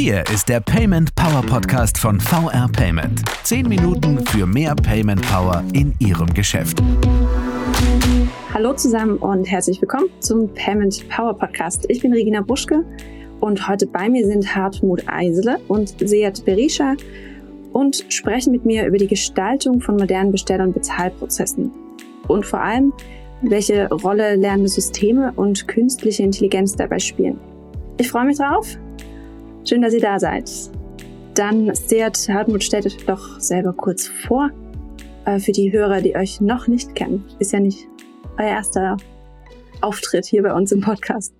Hier ist der Payment Power Podcast von VR Payment. Zehn Minuten für mehr Payment Power in Ihrem Geschäft. Hallo zusammen und herzlich willkommen zum Payment Power Podcast. Ich bin Regina Buschke und heute bei mir sind Hartmut Eisele und Seat Berisha und sprechen mit mir über die Gestaltung von modernen Bestell- und Bezahlprozessen. Und vor allem, welche Rolle lernende Systeme und künstliche Intelligenz dabei spielen. Ich freue mich drauf Schön, dass ihr da seid. Dann Seat Hartmut, stellt euch doch selber kurz vor. Äh, für die Hörer, die euch noch nicht kennen, ist ja nicht euer erster Auftritt hier bei uns im Podcast.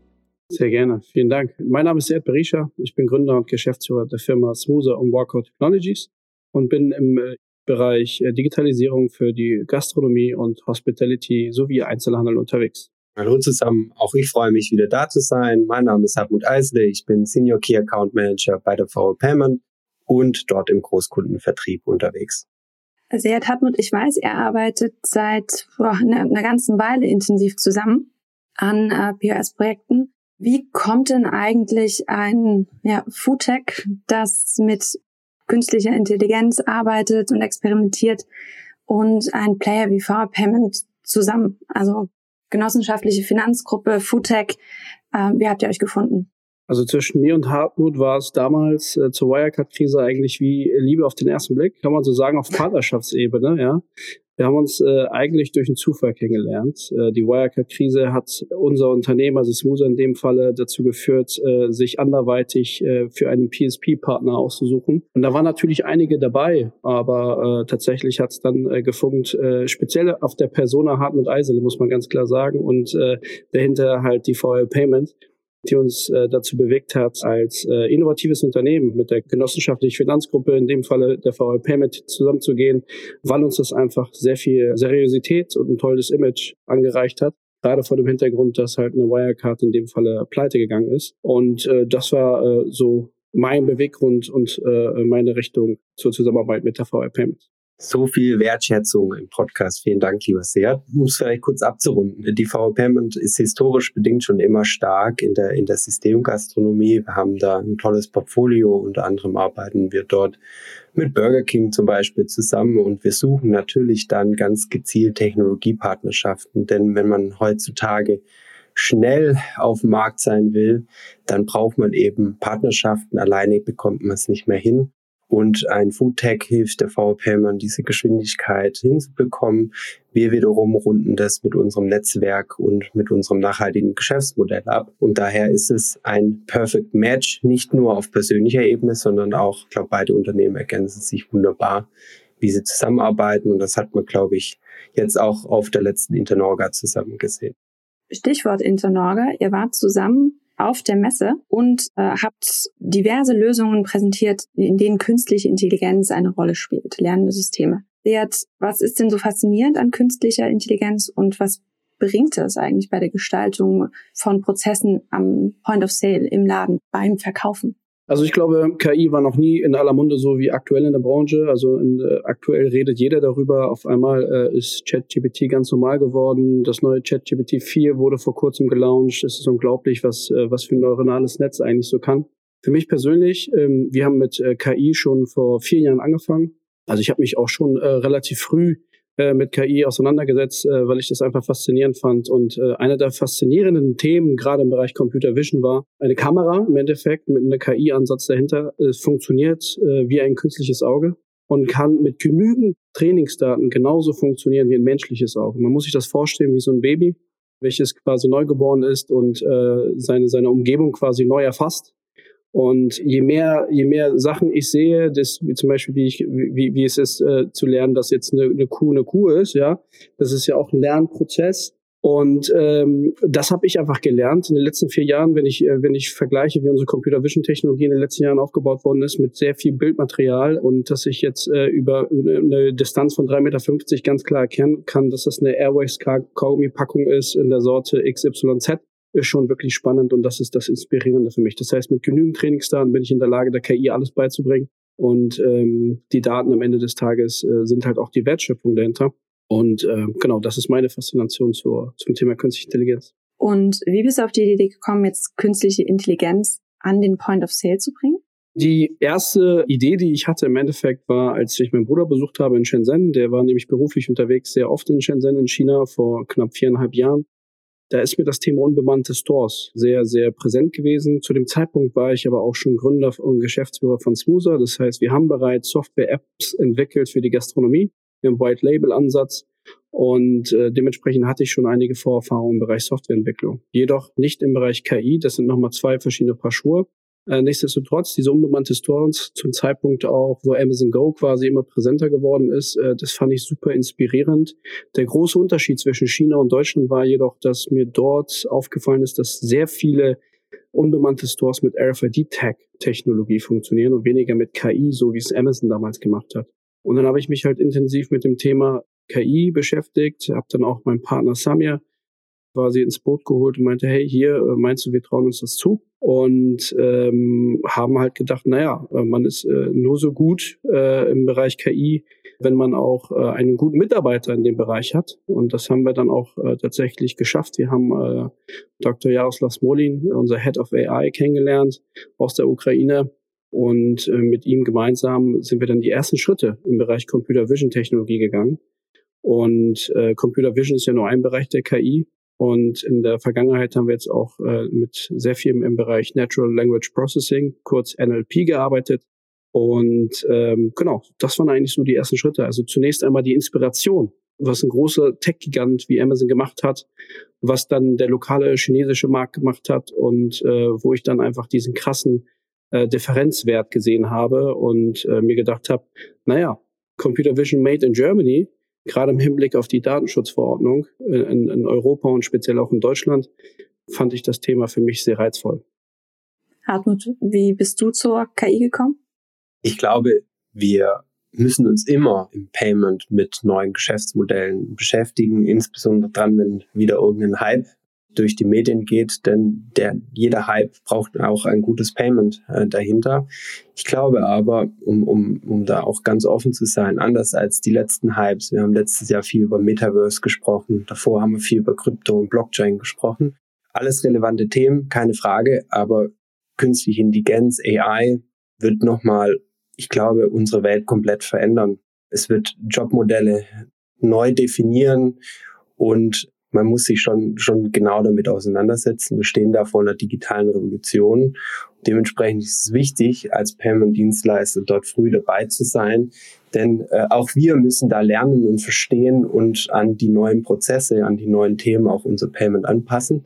Sehr gerne, vielen Dank. Mein Name ist Seat Berisha. Ich bin Gründer und Geschäftsführer der Firma Smoother und Walkout Technologies und bin im äh, Bereich äh, Digitalisierung für die Gastronomie und Hospitality sowie Einzelhandel unterwegs. Hallo zusammen, auch ich freue mich wieder da zu sein. Mein Name ist Hartmut Eisle, ich bin Senior Key Account Manager bei der VW Payment und dort im Großkundenvertrieb unterwegs. Seat Hartmut, ich weiß, er arbeitet seit boah, einer, einer ganzen Weile intensiv zusammen an äh, POS-Projekten. Wie kommt denn eigentlich ein ja, Foodtech, das mit künstlicher Intelligenz arbeitet und experimentiert und ein Player wie VW Payment zusammen? Also genossenschaftliche Finanzgruppe, Foodtech. Äh, wie habt ihr euch gefunden? Also zwischen mir und Hartmut war es damals äh, zur Wirecard-Krise eigentlich wie Liebe auf den ersten Blick, kann man so sagen, auf Partnerschaftsebene, ja. Wir haben uns äh, eigentlich durch einen Zufall kennengelernt. Äh, die Wirecard-Krise hat unser Unternehmen, also Smoother in dem Falle, dazu geführt, äh, sich anderweitig äh, für einen PSP-Partner auszusuchen. Und da waren natürlich einige dabei, aber äh, tatsächlich hat es dann äh, gefunkt, äh, speziell auf der Persona Hartmut Eisele, muss man ganz klar sagen, und äh, dahinter halt die VR Payment die uns äh, dazu bewegt hat, als äh, innovatives Unternehmen mit der genossenschaftlichen Finanzgruppe, in dem Falle der VW Payment, zusammenzugehen, weil uns das einfach sehr viel Seriosität und ein tolles Image angereicht hat. Gerade vor dem Hintergrund, dass halt eine Wirecard in dem Falle pleite gegangen ist. Und äh, das war äh, so mein Beweggrund und äh, meine Richtung zur Zusammenarbeit mit der VW Payment. So viel Wertschätzung im Podcast. Vielen Dank, lieber Seat. Um es vielleicht kurz abzurunden. Die VW Payment ist historisch bedingt schon immer stark in der, in der Systemgastronomie. Wir haben da ein tolles Portfolio. Unter anderem arbeiten wir dort mit Burger King zum Beispiel zusammen und wir suchen natürlich dann ganz gezielt Technologiepartnerschaften. Denn wenn man heutzutage schnell auf dem Markt sein will, dann braucht man eben Partnerschaften. Alleine bekommt man es nicht mehr hin. Und ein Foodtech hilft der VPayment, diese Geschwindigkeit hinzubekommen. Wir wiederum runden das mit unserem Netzwerk und mit unserem nachhaltigen Geschäftsmodell ab. Und daher ist es ein Perfect Match, nicht nur auf persönlicher Ebene, sondern auch, ich glaube, beide Unternehmen ergänzen sich wunderbar, wie sie zusammenarbeiten. Und das hat man, glaube ich, jetzt auch auf der letzten Internorga zusammen gesehen. Stichwort Internorga. Ihr wart zusammen auf der Messe und äh, habt diverse Lösungen präsentiert, in denen künstliche Intelligenz eine Rolle spielt, lernende Systeme. Seat, was ist denn so faszinierend an künstlicher Intelligenz und was bringt es eigentlich bei der Gestaltung von Prozessen am Point of Sale im Laden beim Verkaufen? Also ich glaube, KI war noch nie in aller Munde so wie aktuell in der Branche. Also in, äh, aktuell redet jeder darüber. Auf einmal äh, ist ChatGPT ganz normal geworden. Das neue ChatGPT 4 wurde vor kurzem gelauncht. Es ist unglaublich, was, äh, was für ein neuronales Netz eigentlich so kann. Für mich persönlich, ähm, wir haben mit äh, KI schon vor vier Jahren angefangen. Also ich habe mich auch schon äh, relativ früh äh, mit KI auseinandergesetzt, äh, weil ich das einfach faszinierend fand. Und äh, einer der faszinierenden Themen, gerade im Bereich Computer Vision, war eine Kamera im Endeffekt mit einem KI-Ansatz dahinter. Es funktioniert äh, wie ein künstliches Auge und kann mit genügend Trainingsdaten genauso funktionieren wie ein menschliches Auge. Man muss sich das vorstellen wie so ein Baby, welches quasi neugeboren ist und äh, seine, seine Umgebung quasi neu erfasst und je mehr, je mehr Sachen ich sehe, das, wie zum Beispiel, wie ich, wie, wie es ist, äh, zu lernen, dass jetzt eine, eine Kuh eine Kuh ist, ja, das ist ja auch ein Lernprozess. Und ähm, das habe ich einfach gelernt in den letzten vier Jahren, wenn ich, äh, wenn ich vergleiche, wie unsere Computer Vision Technologie in den letzten Jahren aufgebaut worden ist, mit sehr viel Bildmaterial und dass ich jetzt äh, über eine Distanz von 3,50 Meter ganz klar erkennen kann, dass das eine Airways Kaugummi-Packung ist in der Sorte XYZ schon wirklich spannend und das ist das Inspirierende für mich. Das heißt, mit genügend Trainingsdaten bin ich in der Lage, der KI alles beizubringen. Und ähm, die Daten am Ende des Tages äh, sind halt auch die Wertschöpfung dahinter. Und äh, genau, das ist meine Faszination zur, zum Thema künstliche Intelligenz. Und wie bist du auf die Idee gekommen, jetzt künstliche Intelligenz an den Point of Sale zu bringen? Die erste Idee, die ich hatte im Endeffekt war, als ich meinen Bruder besucht habe in Shenzhen, der war nämlich beruflich unterwegs, sehr oft in Shenzhen in China vor knapp viereinhalb Jahren. Da ist mir das Thema unbemannte Stores sehr, sehr präsent gewesen. Zu dem Zeitpunkt war ich aber auch schon Gründer und Geschäftsführer von Smoother. Das heißt, wir haben bereits Software-Apps entwickelt für die Gastronomie. Haben White-Label-Ansatz und äh, dementsprechend hatte ich schon einige Vorerfahrungen im Bereich Softwareentwicklung. Jedoch nicht im Bereich KI. Das sind nochmal zwei verschiedene Paar Schuhe. Äh, nichtsdestotrotz, diese unbemannte Stores zum Zeitpunkt auch, wo Amazon Go quasi immer präsenter geworden ist, äh, das fand ich super inspirierend. Der große Unterschied zwischen China und Deutschland war jedoch, dass mir dort aufgefallen ist, dass sehr viele unbemannte Stores mit RFID-Tag-Technologie funktionieren und weniger mit KI, so wie es Amazon damals gemacht hat. Und dann habe ich mich halt intensiv mit dem Thema KI beschäftigt, habe dann auch meinen Partner Samir quasi ins Boot geholt und meinte, hey, hier, äh, meinst du, wir trauen uns das zu? Und ähm, haben halt gedacht, naja, äh, man ist äh, nur so gut äh, im Bereich KI, wenn man auch äh, einen guten Mitarbeiter in dem Bereich hat. Und das haben wir dann auch äh, tatsächlich geschafft. Wir haben äh, Dr. Jaroslav Smolin, unser Head of AI, kennengelernt aus der Ukraine. Und äh, mit ihm gemeinsam sind wir dann die ersten Schritte im Bereich Computer Vision Technologie gegangen. Und äh, Computer Vision ist ja nur ein Bereich der KI. Und in der Vergangenheit haben wir jetzt auch äh, mit sehr viel im Bereich Natural Language Processing, kurz NLP, gearbeitet. Und ähm, genau, das waren eigentlich so die ersten Schritte. Also zunächst einmal die Inspiration, was ein großer Tech-Gigant wie Amazon gemacht hat, was dann der lokale chinesische Markt gemacht hat und äh, wo ich dann einfach diesen krassen äh, Differenzwert gesehen habe und äh, mir gedacht habe, naja, Computer Vision Made in Germany gerade im Hinblick auf die Datenschutzverordnung in, in Europa und speziell auch in Deutschland, fand ich das Thema für mich sehr reizvoll. Hartmut, wie bist du zur KI gekommen? Ich glaube, wir müssen uns immer im Payment mit neuen Geschäftsmodellen beschäftigen, insbesondere dann, wenn wieder irgendein Hype durch die Medien geht, denn der, jeder Hype braucht auch ein gutes Payment äh, dahinter. Ich glaube aber, um, um, um da auch ganz offen zu sein, anders als die letzten Hypes, wir haben letztes Jahr viel über Metaverse gesprochen, davor haben wir viel über Krypto und Blockchain gesprochen. Alles relevante Themen, keine Frage, aber künstliche Intelligenz, AI wird nochmal, ich glaube, unsere Welt komplett verändern. Es wird Jobmodelle neu definieren und man muss sich schon, schon genau damit auseinandersetzen. Wir stehen da vor einer digitalen Revolution. Dementsprechend ist es wichtig, als Payment-Dienstleister dort früh dabei zu sein. Denn äh, auch wir müssen da lernen und verstehen und an die neuen Prozesse, an die neuen Themen auch unser Payment anpassen.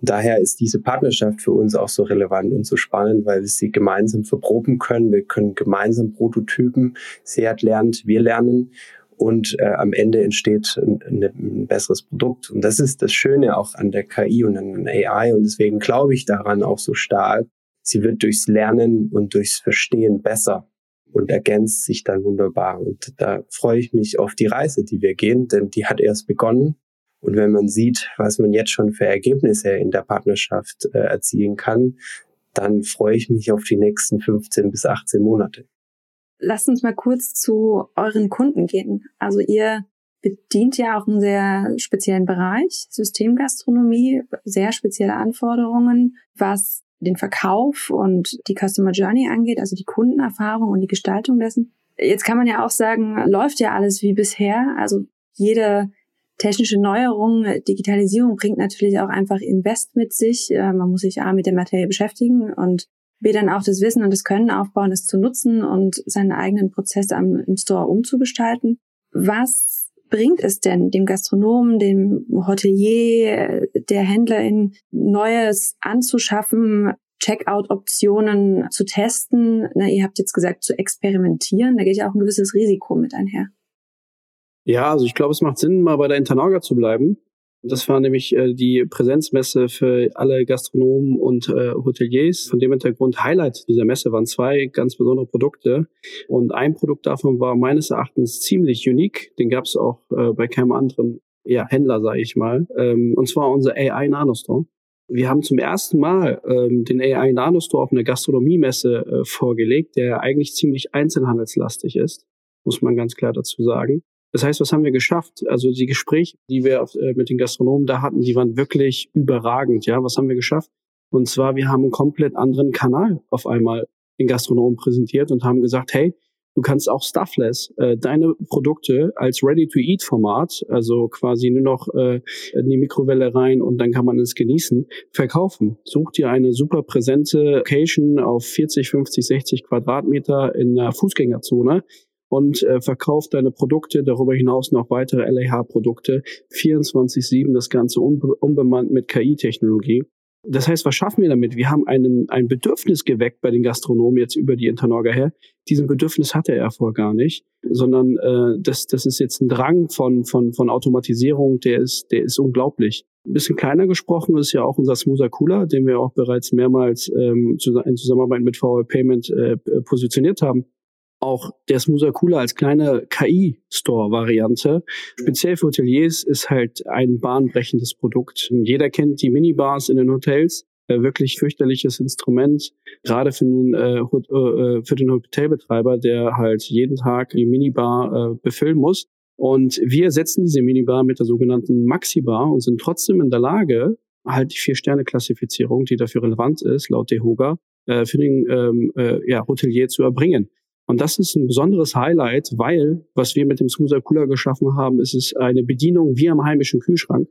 Und daher ist diese Partnerschaft für uns auch so relevant und so spannend, weil wir sie gemeinsam verproben können. Wir können gemeinsam Prototypen. Sie hat lernt, wir lernen und äh, am Ende entsteht ein, ein, besseres Produkt. Und das ist das Schöne auch an der KI und an AI und deswegen glaube ich daran auch so stark. Sie wird durchs Lernen und durchs Verstehen besser und ergänzt sich dann wunderbar. Und da freue ich mich auf die Reise, die wir gehen, denn die hat erst begonnen. Und wenn man sieht, was man jetzt schon für Ergebnisse in der Partnerschaft äh, erzielen kann, dann freue ich mich auf die nächsten 15 bis 18 Monate. Lasst uns mal kurz zu euren Kunden gehen. Also ihr bedient ja auch einen sehr speziellen Bereich, Systemgastronomie, sehr spezielle Anforderungen, was den Verkauf und die Customer Journey angeht, also die Kundenerfahrung und die Gestaltung dessen. Jetzt kann man ja auch sagen, läuft ja alles wie bisher. Also jede technische Neuerung, Digitalisierung bringt natürlich auch einfach Invest mit sich. Äh, man muss sich A mit der Materie beschäftigen und wir dann auch das Wissen und das Können aufbauen, es zu nutzen und seine eigenen Prozesse am, im Store umzugestalten. Was bringt es denn dem Gastronomen, dem Hotelier, der Händlerin, Neues anzuschaffen, Checkout-Optionen zu testen? Na, ihr habt jetzt gesagt, zu experimentieren. Da geht ja auch ein gewisses Risiko mit einher. Ja, also ich glaube, es macht Sinn, mal bei der Internauga zu bleiben das war nämlich äh, die Präsenzmesse für alle Gastronomen und äh, Hoteliers. Von dem Hintergrund Highlight dieser Messe waren zwei ganz besondere Produkte. Und ein Produkt davon war meines Erachtens ziemlich unique. Den gab es auch äh, bei keinem anderen ja, Händler, sage ich mal. Ähm, und zwar unser AI Nanostore. Wir haben zum ersten Mal ähm, den AI Nanostore auf einer Gastronomiemesse äh, vorgelegt, der eigentlich ziemlich einzelhandelslastig ist, muss man ganz klar dazu sagen. Das heißt, was haben wir geschafft? Also die Gespräche, die wir äh, mit den Gastronomen da hatten, die waren wirklich überragend. Ja, was haben wir geschafft? Und zwar, wir haben einen komplett anderen Kanal auf einmal den Gastronomen präsentiert und haben gesagt, hey, Du kannst auch Stuffless äh, deine Produkte als Ready-to-Eat-Format, also quasi nur noch äh, in die Mikrowelle rein und dann kann man es genießen, verkaufen. Such dir eine super präsente Location auf 40, 50, 60 Quadratmeter in der Fußgängerzone und äh, verkauf deine Produkte, darüber hinaus noch weitere LAH-Produkte, 24-7, das Ganze unbe unbemannt mit KI-Technologie. Das heißt, was schaffen wir damit? Wir haben einen, ein Bedürfnis geweckt bei den Gastronomen jetzt über die Internorga her. Diesen Bedürfnis hatte er vorher gar nicht, sondern äh, das, das ist jetzt ein Drang von, von, von Automatisierung, der ist, der ist unglaublich. Ein bisschen kleiner gesprochen ist ja auch unser Smoother Cooler, den wir auch bereits mehrmals ähm, in Zusammenarbeit mit VW Payment äh, positioniert haben auch der Smoother Cooler als kleine KI-Store-Variante. Speziell für Hoteliers ist halt ein bahnbrechendes Produkt. Jeder kennt die Minibars in den Hotels. Äh, wirklich fürchterliches Instrument, gerade für den, äh, äh, für den Hotelbetreiber, der halt jeden Tag die Minibar äh, befüllen muss. Und wir setzen diese Minibar mit der sogenannten Maxi-Bar und sind trotzdem in der Lage, halt die Vier-Sterne-Klassifizierung, die dafür relevant ist, laut DEHOGA, äh, für den ähm, äh, ja, Hotelier zu erbringen. Und das ist ein besonderes Highlight, weil was wir mit dem Smoother Cooler geschaffen haben, ist es eine Bedienung wie am heimischen Kühlschrank.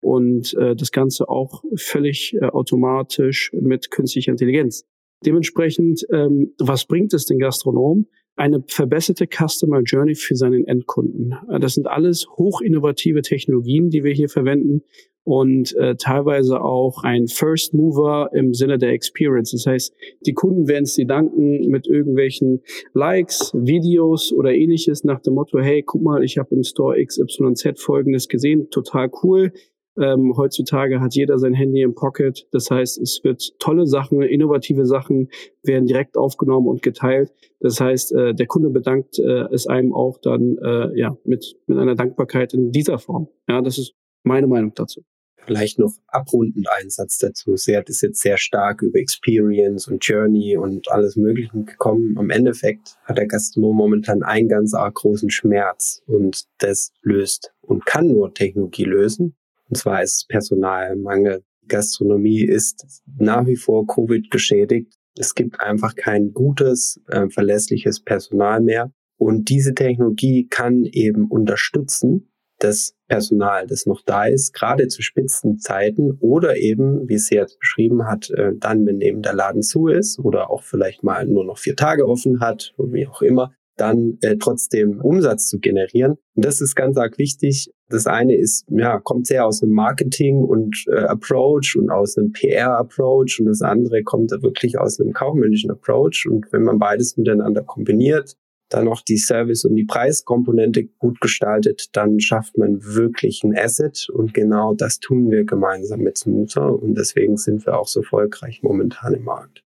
Und äh, das Ganze auch völlig äh, automatisch mit künstlicher Intelligenz. Dementsprechend, ähm, was bringt es den Gastronomen? Eine verbesserte Customer Journey für seinen Endkunden. Das sind alles hochinnovative Technologien, die wir hier verwenden, und äh, teilweise auch ein First Mover im Sinne der Experience. Das heißt, die Kunden werden es dir danken mit irgendwelchen Likes, Videos oder ähnliches nach dem Motto, hey, guck mal, ich habe im Store XYZ folgendes gesehen, total cool. Ähm, heutzutage hat jeder sein Handy im Pocket. Das heißt, es wird tolle Sachen, innovative Sachen werden direkt aufgenommen und geteilt. Das heißt, äh, der Kunde bedankt äh, es einem auch dann äh, ja mit mit einer Dankbarkeit in dieser Form. Ja, das ist meine Meinung dazu. Vielleicht noch abrundend einen Satz dazu. Sie hat es jetzt sehr stark über Experience und Journey und alles Mögliche gekommen. Am Endeffekt hat der Gastronom momentan einen ganz arg großen Schmerz und das löst und kann nur Technologie lösen. Und zwar ist es Personalmangel. Gastronomie ist nach wie vor Covid geschädigt. Es gibt einfach kein gutes, äh, verlässliches Personal mehr. Und diese Technologie kann eben unterstützen, das Personal, das noch da ist, gerade zu Spitzenzeiten oder eben, wie sie jetzt beschrieben hat, äh, dann, wenn eben der Laden zu ist oder auch vielleicht mal nur noch vier Tage offen hat oder wie auch immer, dann äh, trotzdem Umsatz zu generieren. Und das ist ganz arg wichtig. Das eine ist, ja, kommt sehr aus dem Marketing und äh, Approach und aus dem PR-Approach und das andere kommt wirklich aus einem kaufmännischen Approach. Und wenn man beides miteinander kombiniert, dann noch die Service- und die Preiskomponente gut gestaltet, dann schafft man wirklich ein Asset und genau das tun wir gemeinsam mit Smoother und deswegen sind wir auch so erfolgreich momentan im Markt.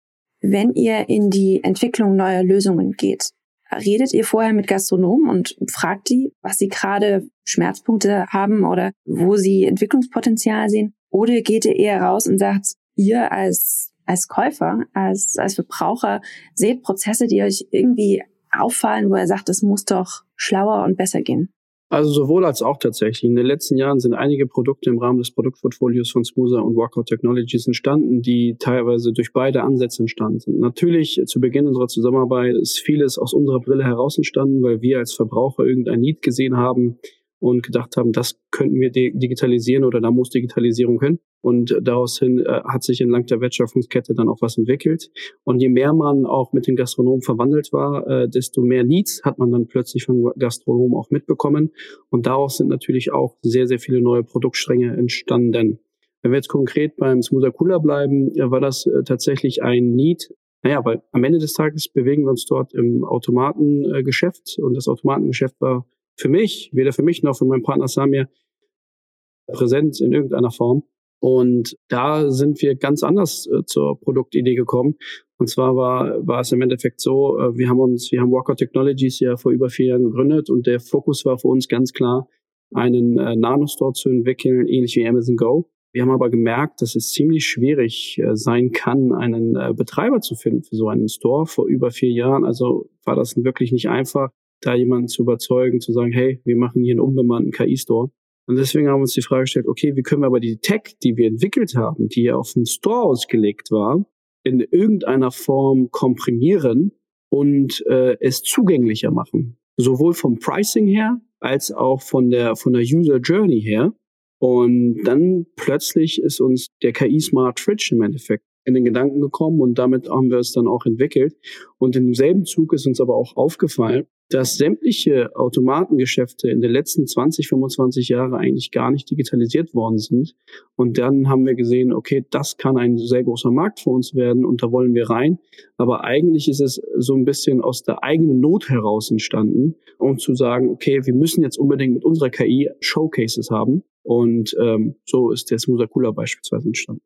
Wenn ihr in die Entwicklung neuer Lösungen geht, redet ihr vorher mit Gastronomen und fragt die, was sie gerade Schmerzpunkte haben oder wo sie Entwicklungspotenzial sehen? Oder geht ihr eher raus und sagt, ihr als als Käufer, als, als Verbraucher seht Prozesse, die euch irgendwie auffallen, wo er sagt, es muss doch schlauer und besser gehen? Also sowohl als auch tatsächlich. In den letzten Jahren sind einige Produkte im Rahmen des Produktportfolios von Smoother und Walkout Technologies entstanden, die teilweise durch beide Ansätze entstanden sind. Natürlich zu Beginn unserer Zusammenarbeit ist vieles aus unserer Brille heraus entstanden, weil wir als Verbraucher irgendein Need gesehen haben, und gedacht haben, das könnten wir digitalisieren oder da muss Digitalisierung hin. Und daraus hin äh, hat sich entlang der Wertschöpfungskette dann auch was entwickelt. Und je mehr man auch mit den Gastronomen verwandelt war, äh, desto mehr Needs hat man dann plötzlich von Gastronomen auch mitbekommen. Und daraus sind natürlich auch sehr, sehr viele neue Produktstränge entstanden. Wenn wir jetzt konkret beim Smoother Cooler bleiben, äh, war das äh, tatsächlich ein Need, naja, weil am Ende des Tages bewegen wir uns dort im Automatengeschäft und das Automatengeschäft war für mich, weder für mich noch für meinen Partner Samir, präsent in irgendeiner Form. Und da sind wir ganz anders äh, zur Produktidee gekommen. Und zwar war, war es im Endeffekt so, äh, wir haben uns, wir haben Walker Technologies ja vor über vier Jahren gegründet und der Fokus war für uns ganz klar, einen äh, Nano-Store zu entwickeln, ähnlich wie Amazon Go. Wir haben aber gemerkt, dass es ziemlich schwierig äh, sein kann, einen äh, Betreiber zu finden für so einen Store vor über vier Jahren. Also war das wirklich nicht einfach, da jemanden zu überzeugen, zu sagen, hey, wir machen hier einen unbemannten KI-Store. Und deswegen haben wir uns die Frage gestellt, okay, wie können wir aber die Tech, die wir entwickelt haben, die ja auf den Store ausgelegt war, in irgendeiner Form komprimieren und äh, es zugänglicher machen. Sowohl vom Pricing her als auch von der, von der User Journey her. Und dann plötzlich ist uns der KI Smart Fridge im Endeffekt in den Gedanken gekommen und damit haben wir es dann auch entwickelt. Und in demselben Zug ist uns aber auch aufgefallen, dass sämtliche Automatengeschäfte in den letzten 20, 25 Jahren eigentlich gar nicht digitalisiert worden sind. Und dann haben wir gesehen, okay, das kann ein sehr großer Markt für uns werden und da wollen wir rein. Aber eigentlich ist es so ein bisschen aus der eigenen Not heraus entstanden, um zu sagen, okay, wir müssen jetzt unbedingt mit unserer KI Showcases haben. Und ähm, so ist der Smoother Cooler beispielsweise entstanden.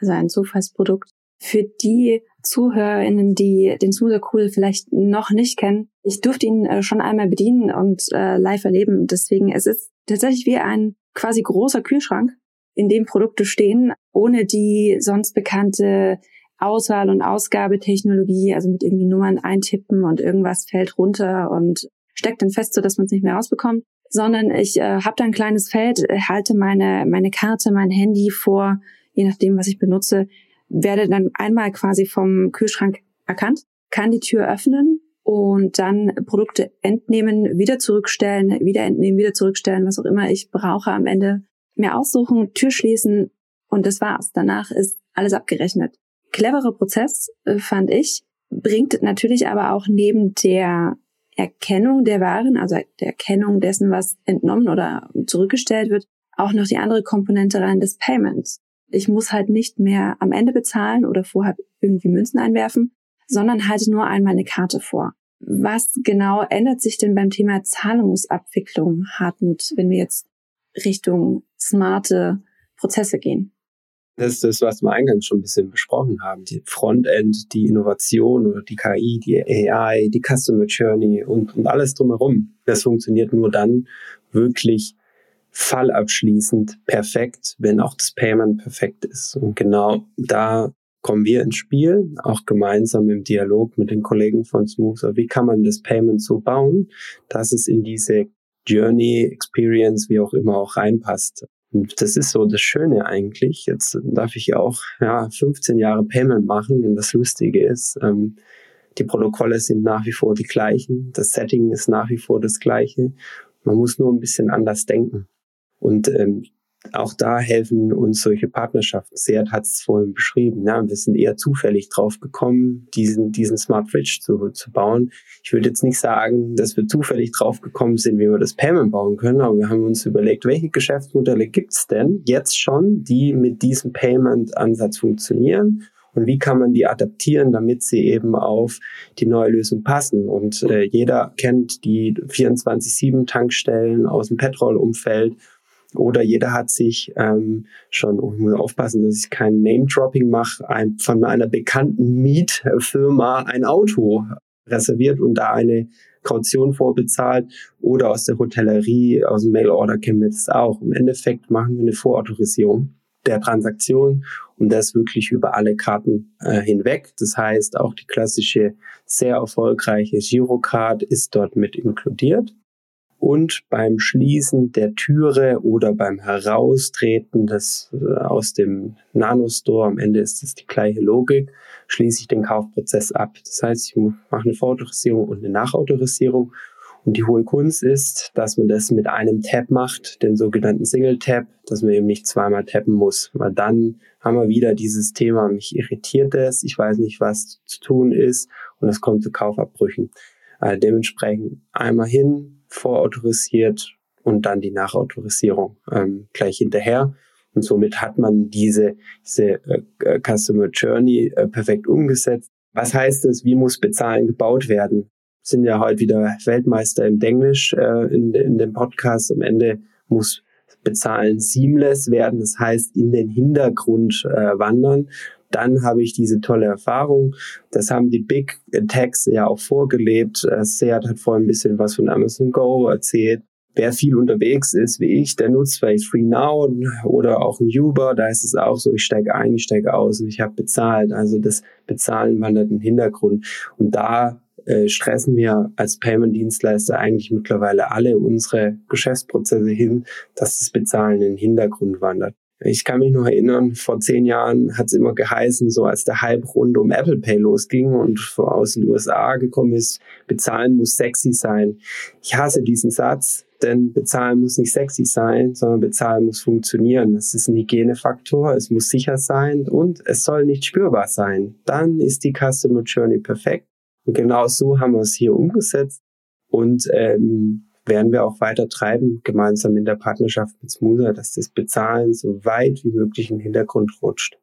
Also ein Zufallsprodukt. Für die ZuhörerInnen, die den Smoother Cool vielleicht noch nicht kennen, ich durfte ihn äh, schon einmal bedienen und äh, live erleben. Deswegen, es ist tatsächlich wie ein quasi großer Kühlschrank, in dem Produkte stehen, ohne die sonst bekannte Auswahl- und Ausgabetechnologie, also mit irgendwie Nummern eintippen und irgendwas fällt runter und steckt dann fest, so dass man es nicht mehr rausbekommt, sondern ich äh, habe da ein kleines Feld, halte meine meine Karte, mein Handy vor, je nachdem, was ich benutze, werde dann einmal quasi vom Kühlschrank erkannt, kann die Tür öffnen und dann Produkte entnehmen, wieder zurückstellen, wieder entnehmen, wieder zurückstellen, was auch immer ich brauche am Ende. Mir aussuchen, Tür schließen und das war's. Danach ist alles abgerechnet. Cleverer Prozess, äh, fand ich, bringt natürlich aber auch neben der Erkennung der Waren, also der Erkennung dessen, was entnommen oder zurückgestellt wird, auch noch die andere Komponente rein des Payments. Ich muss halt nicht mehr am Ende bezahlen oder vorher irgendwie Münzen einwerfen, sondern halte nur einmal eine Karte vor. Was genau ändert sich denn beim Thema Zahlungsabwicklung, Hartmut, wenn wir jetzt Richtung smarte Prozesse gehen? Das ist das, was wir eingangs schon ein bisschen besprochen haben. Die Frontend, die Innovation oder die KI, die AI, die Customer Journey und, und alles drumherum. Das funktioniert nur dann wirklich fallabschließend perfekt, wenn auch das Payment perfekt ist. Und genau da kommen wir ins Spiel, auch gemeinsam im Dialog mit den Kollegen von Smoother. Wie kann man das Payment so bauen, dass es in diese Journey, Experience, wie auch immer auch reinpasst? Und das ist so das Schöne eigentlich. Jetzt darf ich auch ja, 15 Jahre Payment machen und das Lustige ist, ähm, die Protokolle sind nach wie vor die gleichen, das Setting ist nach wie vor das gleiche. Man muss nur ein bisschen anders denken. Und ähm, auch da helfen uns solche Partnerschaften. Seat hat es vorhin beschrieben. Ja, wir sind eher zufällig drauf gekommen, diesen, diesen Smart Fridge zu, zu bauen. Ich würde jetzt nicht sagen, dass wir zufällig drauf gekommen sind, wie wir das Payment bauen können, aber wir haben uns überlegt, welche Geschäftsmodelle gibt's denn jetzt schon, die mit diesem Payment-Ansatz funktionieren und wie kann man die adaptieren, damit sie eben auf die neue Lösung passen. Und äh, jeder kennt die 24-7-Tankstellen aus dem Petrol-Umfeld oder jeder hat sich ähm, schon, ich muss aufpassen, dass ich kein Name-Dropping mache, ein, von einer bekannten Mietfirma ein Auto reserviert und da eine Kaution vorbezahlt oder aus der Hotellerie, aus dem Mail-Order kennen wir das auch. Im Endeffekt machen wir eine Vorautorisierung der Transaktion und das wirklich über alle Karten äh, hinweg. Das heißt, auch die klassische, sehr erfolgreiche Girocard ist dort mit inkludiert und beim Schließen der Türe oder beim Heraustreten des, äh, aus dem Nanostore, am Ende ist es die gleiche Logik, schließe ich den Kaufprozess ab. Das heißt, ich mache eine Vorautorisierung und eine Nachautorisierung. Und die hohe Kunst ist, dass man das mit einem Tab macht, den sogenannten Single Tab, dass man eben nicht zweimal tappen muss, weil dann haben wir wieder dieses Thema, mich irritiert es, ich weiß nicht, was zu tun ist und es kommt zu Kaufabbrüchen. Äh, dementsprechend einmal hin, vorautorisiert und dann die Nachautorisierung ähm, gleich hinterher. Und somit hat man diese, diese äh, äh, Customer Journey äh, perfekt umgesetzt. Was heißt es? Wie muss Bezahlen gebaut werden? Sind ja heute wieder Weltmeister im Englisch äh, in, in dem Podcast. Am Ende muss Bezahlen seamless werden, das heißt in den Hintergrund äh, wandern dann habe ich diese tolle Erfahrung. Das haben die Big Techs ja auch vorgelebt. Äh, Seat hat vorhin ein bisschen was von Amazon Go erzählt. Wer viel unterwegs ist wie ich, der nutzt vielleicht Free Now oder auch ein Uber. Da ist es auch so, ich steige ein, ich steige aus und ich habe bezahlt. Also das Bezahlen wandert in den Hintergrund. Und da äh, stressen wir als Payment-Dienstleister eigentlich mittlerweile alle unsere Geschäftsprozesse hin, dass das Bezahlen in den Hintergrund wandert. Ich kann mich noch erinnern, vor zehn Jahren hat es immer geheißen, so als der Hype rund um Apple Pay losging und aus den USA gekommen ist, bezahlen muss sexy sein. Ich hasse diesen Satz, denn bezahlen muss nicht sexy sein, sondern bezahlen muss funktionieren. Es ist ein Hygienefaktor, es muss sicher sein und es soll nicht spürbar sein. Dann ist die Customer Journey perfekt. Und genau so haben wir es hier umgesetzt. Und ähm, werden wir auch weiter treiben, gemeinsam in der Partnerschaft mit Smoother, dass das Bezahlen so weit wie möglich im Hintergrund rutscht.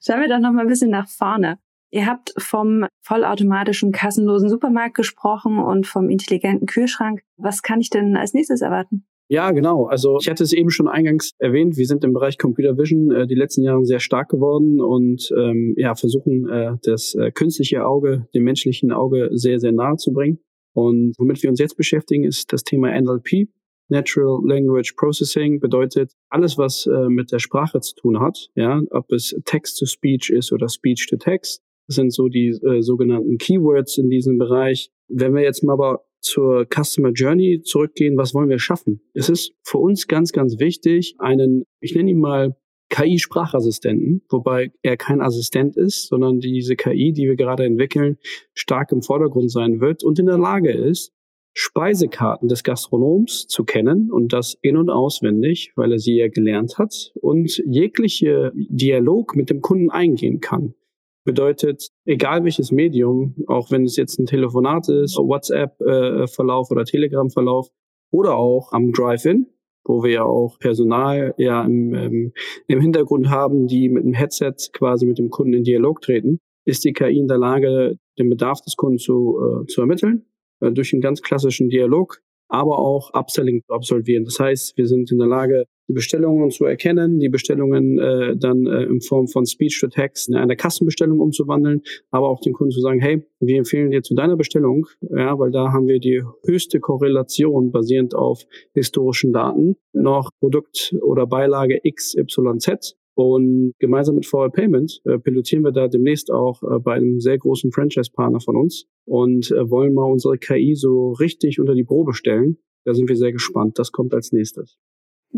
Schauen wir doch noch mal ein bisschen nach vorne. Ihr habt vom vollautomatischen kassenlosen Supermarkt gesprochen und vom intelligenten Kühlschrank. Was kann ich denn als nächstes erwarten? Ja, genau. Also ich hatte es eben schon eingangs erwähnt, wir sind im Bereich Computer Vision äh, die letzten Jahre sehr stark geworden und ähm, ja, versuchen äh, das äh, künstliche Auge dem menschlichen Auge sehr, sehr nahe zu bringen. Und womit wir uns jetzt beschäftigen, ist das Thema NLP. Natural Language Processing bedeutet alles, was äh, mit der Sprache zu tun hat, ja, ob es Text-to-Speech ist oder Speech-to-Text. Das sind so die äh, sogenannten Keywords in diesem Bereich. Wenn wir jetzt mal aber zur Customer Journey zurückgehen, was wollen wir schaffen? Es ist für uns ganz, ganz wichtig, einen, ich nenne ihn mal KI-Sprachassistenten, wobei er kein Assistent ist, sondern diese KI, die wir gerade entwickeln, stark im Vordergrund sein wird und in der Lage ist, Speisekarten des Gastronoms zu kennen und das in- und auswendig, weil er sie ja gelernt hat und jegliche Dialog mit dem Kunden eingehen kann. Bedeutet, egal welches Medium, auch wenn es jetzt ein Telefonat ist, WhatsApp-Verlauf äh, oder Telegram-Verlauf oder auch am Drive-In, wo wir ja auch Personal ja im, ähm, im Hintergrund haben, die mit dem Headset quasi mit dem Kunden in Dialog treten, ist die KI in der Lage, den Bedarf des Kunden zu, äh, zu ermitteln, äh, durch einen ganz klassischen Dialog, aber auch Upselling zu absolvieren. Das heißt, wir sind in der Lage, die Bestellungen zu erkennen, die Bestellungen äh, dann äh, in Form von Speech to Text in eine Kassenbestellung umzuwandeln, aber auch den Kunden zu sagen, hey, wir empfehlen dir zu deiner Bestellung, ja, weil da haben wir die höchste Korrelation basierend auf historischen Daten, noch Produkt oder Beilage XYZ. Und gemeinsam mit VR Payment äh, pilotieren wir da demnächst auch äh, bei einem sehr großen Franchise-Partner von uns und äh, wollen mal unsere KI so richtig unter die Probe stellen. Da sind wir sehr gespannt. Das kommt als nächstes.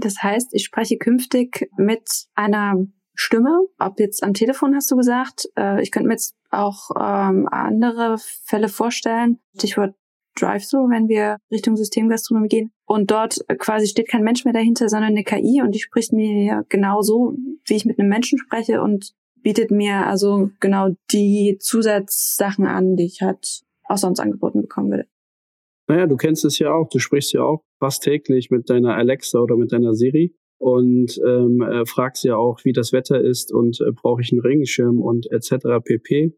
Das heißt, ich spreche künftig mit einer Stimme, ob jetzt am Telefon hast du gesagt. Äh, ich könnte mir jetzt auch ähm, andere Fälle vorstellen. Stichwort Drive-Thru, wenn wir Richtung Systemgastronomie gehen. Und dort quasi steht kein Mensch mehr dahinter, sondern eine KI und die spricht mir genauso, wie ich mit einem Menschen spreche und bietet mir also genau die Zusatzsachen an, die ich halt auch sonst angeboten bekommen würde. Naja, du kennst es ja auch, du sprichst ja auch fast täglich mit deiner Alexa oder mit deiner Siri und ähm, äh, fragst ja auch, wie das Wetter ist und äh, brauche ich einen Regenschirm und etc. pp.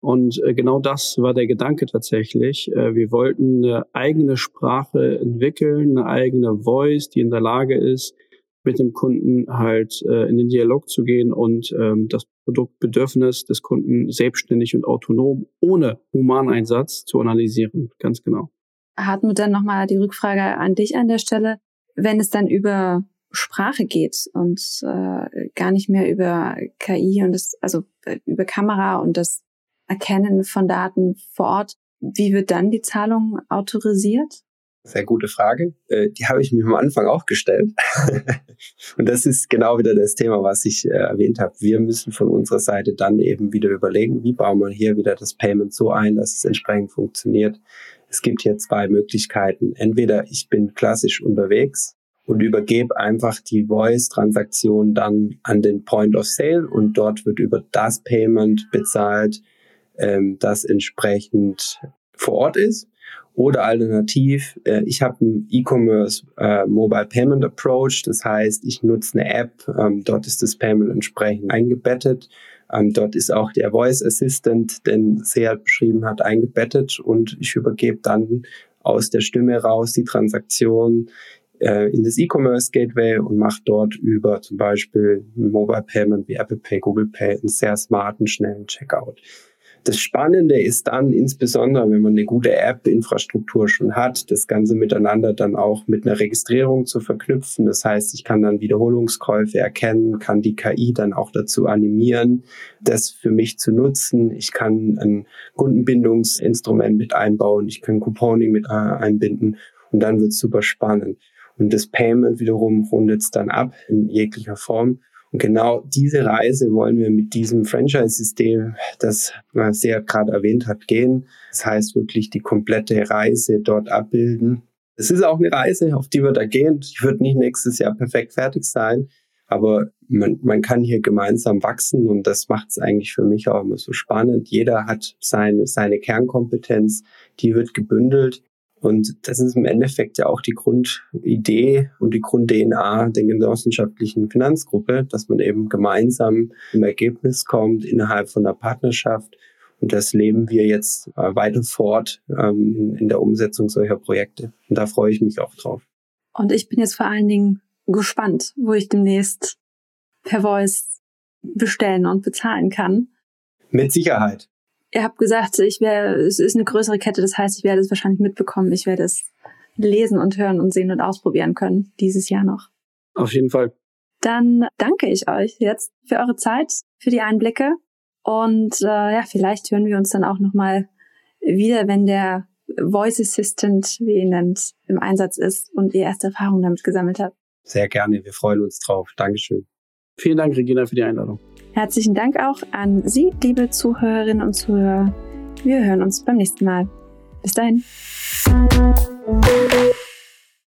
Und äh, genau das war der Gedanke tatsächlich. Äh, wir wollten eine eigene Sprache entwickeln, eine eigene Voice, die in der Lage ist, mit dem Kunden halt äh, in den Dialog zu gehen und ähm, das Produktbedürfnis des Kunden selbstständig und autonom ohne Humaneinsatz zu analysieren. Ganz genau. Hartmut, dann nochmal die Rückfrage an dich an der Stelle. Wenn es dann über Sprache geht und äh, gar nicht mehr über KI und das, also äh, über Kamera und das Erkennen von Daten vor Ort, wie wird dann die Zahlung autorisiert? Sehr gute Frage. Äh, die habe ich mir am Anfang auch gestellt. und das ist genau wieder das Thema, was ich äh, erwähnt habe. Wir müssen von unserer Seite dann eben wieder überlegen, wie bauen wir hier wieder das Payment so ein, dass es entsprechend funktioniert. Es gibt hier zwei Möglichkeiten. Entweder ich bin klassisch unterwegs und übergebe einfach die Voice-Transaktion dann an den Point of Sale und dort wird über das Payment bezahlt, ähm, das entsprechend vor Ort ist. Oder alternativ, äh, ich habe einen E-Commerce äh, Mobile Payment Approach, das heißt, ich nutze eine App, ähm, dort ist das Payment entsprechend eingebettet ähm, dort ist auch der Voice Assistant, den Seat beschrieben hat, eingebettet und ich übergebe dann aus der Stimme raus die Transaktion äh, in das E-Commerce Gateway und mache dort über zum Beispiel Mobile Payment wie Apple Pay, Google Pay einen sehr smarten, schnellen Checkout. Das Spannende ist dann insbesondere, wenn man eine gute App-Infrastruktur schon hat, das Ganze miteinander dann auch mit einer Registrierung zu verknüpfen. Das heißt, ich kann dann Wiederholungskäufe erkennen, kann die KI dann auch dazu animieren, das für mich zu nutzen. Ich kann ein Kundenbindungsinstrument mit einbauen, ich kann Couponing mit äh, einbinden und dann wird es super spannend. Und das Payment wiederum rundet es dann ab in jeglicher Form Und genau diese Reise wollen wir mit diesem Franchise-System, das man sehr gerade erwähnt hat, gehen. Das heißt wirklich die komplette Reise dort abbilden. Es ist auch eine Reise, auf die wir da gehen. Die wird nicht nächstes Jahr perfekt fertig sein, aber man, man kann hier gemeinsam wachsen und das macht es eigentlich für mich auch immer so spannend. Jeder hat seine, seine Kernkompetenz, die wird gebündelt und das ist im Endeffekt ja auch die Grundidee und die Grund-DNA der genossenschaftlichen Finanzgruppe, dass man eben gemeinsam im Ergebnis kommt innerhalb von der Partnerschaft. Und das leben wir jetzt äh, weiter fort ähm, in der Umsetzung solcher Projekte. Und da freue ich mich auch drauf. Und ich bin jetzt vor allen Dingen gespannt, wo ich demnächst per Voice bestellen und bezahlen kann. Mit Sicherheit ihr habt gesagt, ich wäre, es ist eine größere Kette, das heißt, ich werde es wahrscheinlich mitbekommen. Ich werde es lesen und hören und sehen und ausprobieren können dieses Jahr noch. Auf jeden Fall. Dann danke ich euch jetzt für eure Zeit, für die Einblicke und äh, ja, vielleicht hören wir uns dann auch noch mal wieder, wenn der Voice Assistant, wie ihr ihn nennt, im Einsatz ist und ihr erste Erfahrungen damit gesammelt habt. Sehr gerne, wir freuen uns drauf. Dankeschön. Vielen Dank, Regina, für die Einladung. Herzlichen Dank auch an Sie, liebe Zuhörerinnen und Zuhörer. Wir hören uns beim nächsten Mal. Bis dahin.